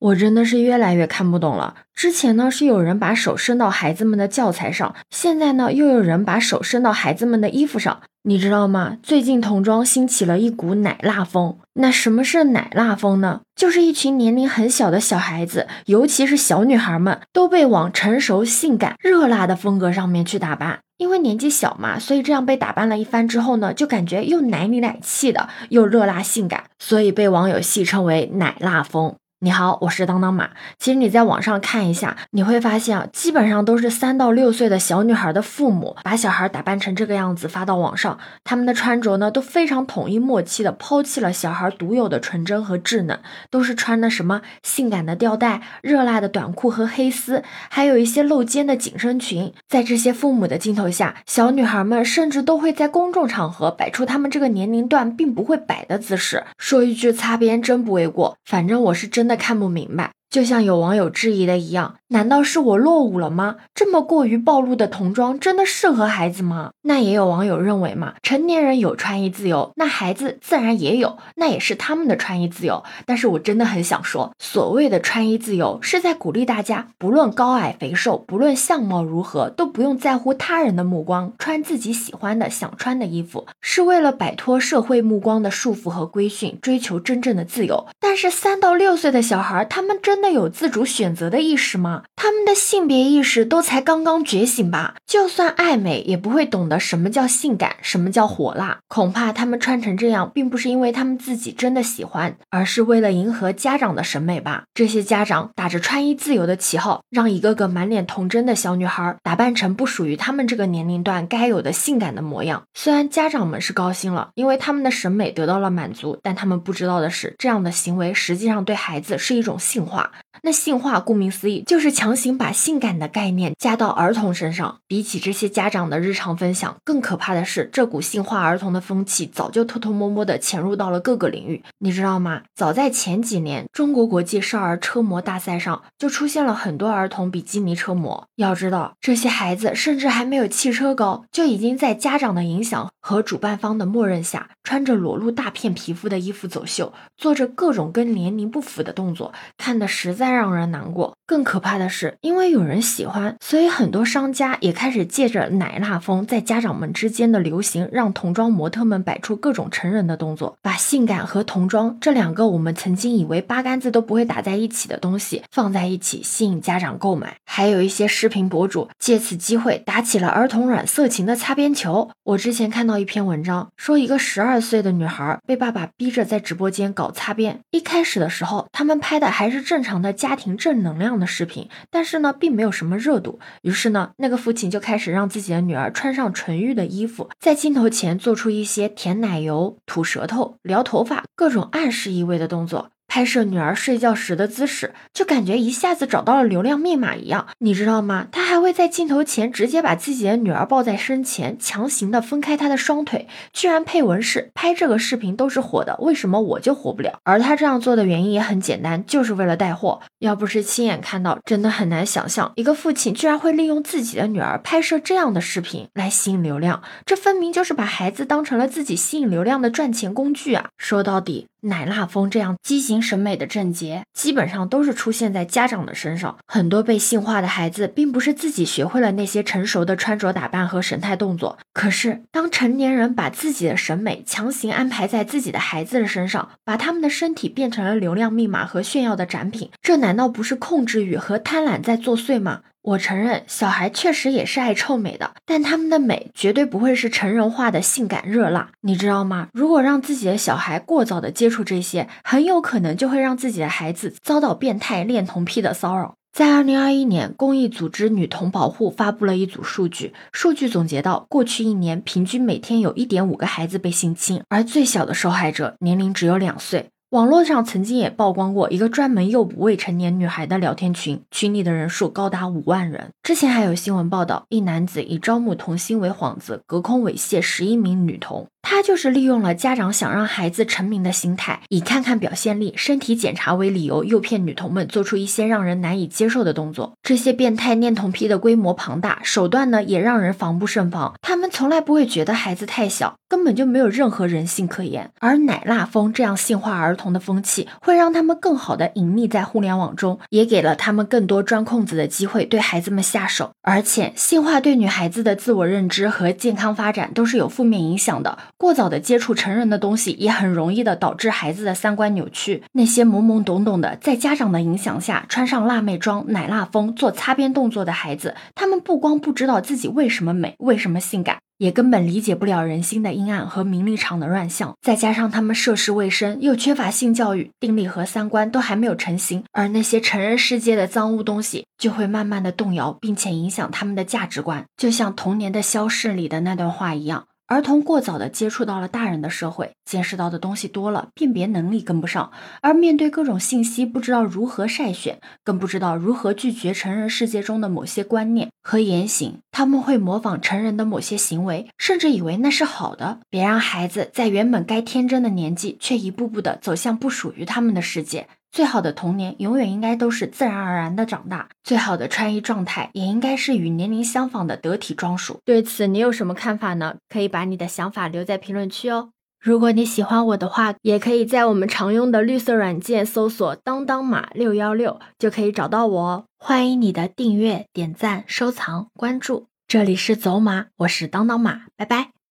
我真的是越来越看不懂了。之前呢是有人把手伸到孩子们的教材上，现在呢又有人把手伸到孩子们的衣服上。你知道吗？最近童装兴起了一股奶辣风。那什么是奶辣风呢？就是一群年龄很小的小孩子，尤其是小女孩们，都被往成熟、性感、热辣的风格上面去打扮。因为年纪小嘛，所以这样被打扮了一番之后呢，就感觉又奶里奶气的，又热辣性感，所以被网友戏称为奶辣风。你好，我是当当马。其实你在网上看一下，你会发现啊，基本上都是三到六岁的小女孩的父母把小孩打扮成这个样子发到网上。他们的穿着呢都非常统一默契的抛弃了小孩独有的纯真和稚嫩，都是穿的什么性感的吊带、热辣的短裤和黑丝，还有一些露肩的紧身裙。在这些父母的镜头下，小女孩们甚至都会在公众场合摆出他们这个年龄段并不会摆的姿势。说一句擦边真不为过，反正我是真。的看不明白。就像有网友质疑的一样，难道是我落伍了吗？这么过于暴露的童装真的适合孩子吗？那也有网友认为嘛，成年人有穿衣自由，那孩子自然也有，那也是他们的穿衣自由。但是我真的很想说，所谓的穿衣自由是在鼓励大家，不论高矮肥瘦，不论相貌如何，都不用在乎他人的目光，穿自己喜欢的、想穿的衣服，是为了摆脱社会目光的束缚和规训，追求真正的自由。但是三到六岁的小孩，他们真。真的有自主选择的意识吗？他们的性别意识都才刚刚觉醒吧？就算爱美，也不会懂得什么叫性感，什么叫火辣。恐怕他们穿成这样，并不是因为他们自己真的喜欢，而是为了迎合家长的审美吧？这些家长打着穿衣自由的旗号，让一个个满脸童真的小女孩打扮成不属于他们这个年龄段该有的性感的模样。虽然家长们是高兴了，因为他们的审美得到了满足，但他们不知道的是，这样的行为实际上对孩子是一种性化。那性化，顾名思义，就是强行把性感的概念加到儿童身上。比起这些家长的日常分享，更可怕的是，这股性化儿童的风气早就偷偷摸摸的潜入到了各个领域。你知道吗？早在前几年，中国国际少儿车模大赛上就出现了很多儿童比基尼车模。要知道，这些孩子甚至还没有汽车高，就已经在家长的影响和主办方的默认下，穿着裸露大片皮肤的衣服走秀，做着各种跟年龄不符的动作，看的是实在让。人难过。更可怕的是，因为有人喜欢，所以很多商家也开始借着奶辣风在家长们之间的流行，让童装模特们摆出各种成人的动作，把性感和童装这两个我们曾经以为八竿子都不会打在一起的东西放在一起，吸引家长购买。还有一些视频博主借此机会打起了儿童软色情的擦边球。我之前看到一篇文章，说一个十二岁的女孩被爸爸逼着在直播间搞擦边。一开始的时候，他们拍的还是正常的。家庭正能量的视频，但是呢，并没有什么热度。于是呢，那个父亲就开始让自己的女儿穿上纯欲的衣服，在镜头前做出一些舔奶油、吐舌头、撩头发各种暗示意味的动作。拍摄女儿睡觉时的姿势，就感觉一下子找到了流量密码一样，你知道吗？他还会在镜头前直接把自己的女儿抱在身前，强行的分开她的双腿，居然配文是拍这个视频都是火的，为什么我就火不了？而他这样做的原因也很简单，就是为了带货。要不是亲眼看到，真的很难想象一个父亲居然会利用自己的女儿拍摄这样的视频来吸引流量，这分明就是把孩子当成了自己吸引流量的赚钱工具啊！说到底。奶辣风这样畸形审美的症结，基本上都是出现在家长的身上。很多被性化的孩子，并不是自己学会了那些成熟的穿着打扮和神态动作，可是当成年人把自己的审美强行安排在自己的孩子的身上，把他们的身体变成了流量密码和炫耀的展品，这难道不是控制欲和贪婪在作祟吗？我承认，小孩确实也是爱臭美的，但他们的美绝对不会是成人化的性感热辣，你知道吗？如果让自己的小孩过早的接触这些，很有可能就会让自己的孩子遭到变态恋童癖的骚扰。在二零二一年，公益组织女童保护发布了一组数据，数据总结到，过去一年平均每天有一点五个孩子被性侵，而最小的受害者年龄只有两岁。网络上曾经也曝光过一个专门诱捕未成年女孩的聊天群，群里的人数高达五万人。之前还有新闻报道，一男子以招募童星为幌子，隔空猥亵十一名女童。他就是利用了家长想让孩子成名的心态，以看看表现力、身体检查为理由，诱骗女童们做出一些让人难以接受的动作。这些变态恋童癖的规模庞大，手段呢也让人防不胜防。他们从来不会觉得孩子太小，根本就没有任何人性可言。而奶辣风这样性化儿童童。的风气，会让他们更好的隐匿在互联网中，也给了他们更多钻空子的机会，对孩子们下手。而且，性化对女孩子的自我认知和健康发展都是有负面影响的。过早的接触成人的东西，也很容易的导致孩子的三观扭曲。那些懵懵懂懂的，在家长的影响下穿上辣妹装、奶辣风、做擦边动作的孩子，他们不光不知道自己为什么美，为什么性感。也根本理解不了人心的阴暗和名利场的乱象，再加上他们涉世未深，又缺乏性教育，定力和三观都还没有成型，而那些成人世界的脏污东西就会慢慢的动摇，并且影响他们的价值观，就像童年的消逝里的那段话一样。儿童过早的接触到了大人的社会，见识到的东西多了，辨别能力跟不上，而面对各种信息，不知道如何筛选，更不知道如何拒绝成人世界中的某些观念和言行。他们会模仿成人的某些行为，甚至以为那是好的。别让孩子在原本该天真的年纪，却一步步的走向不属于他们的世界。最好的童年永远应该都是自然而然的长大，最好的穿衣状态也应该是与年龄相仿的得体装束。对此你有什么看法呢？可以把你的想法留在评论区哦。如果你喜欢我的话，也可以在我们常用的绿色软件搜索“当当马六幺六”就可以找到我哦。欢迎你的订阅、点赞、收藏、关注。这里是走马，我是当当马，拜拜。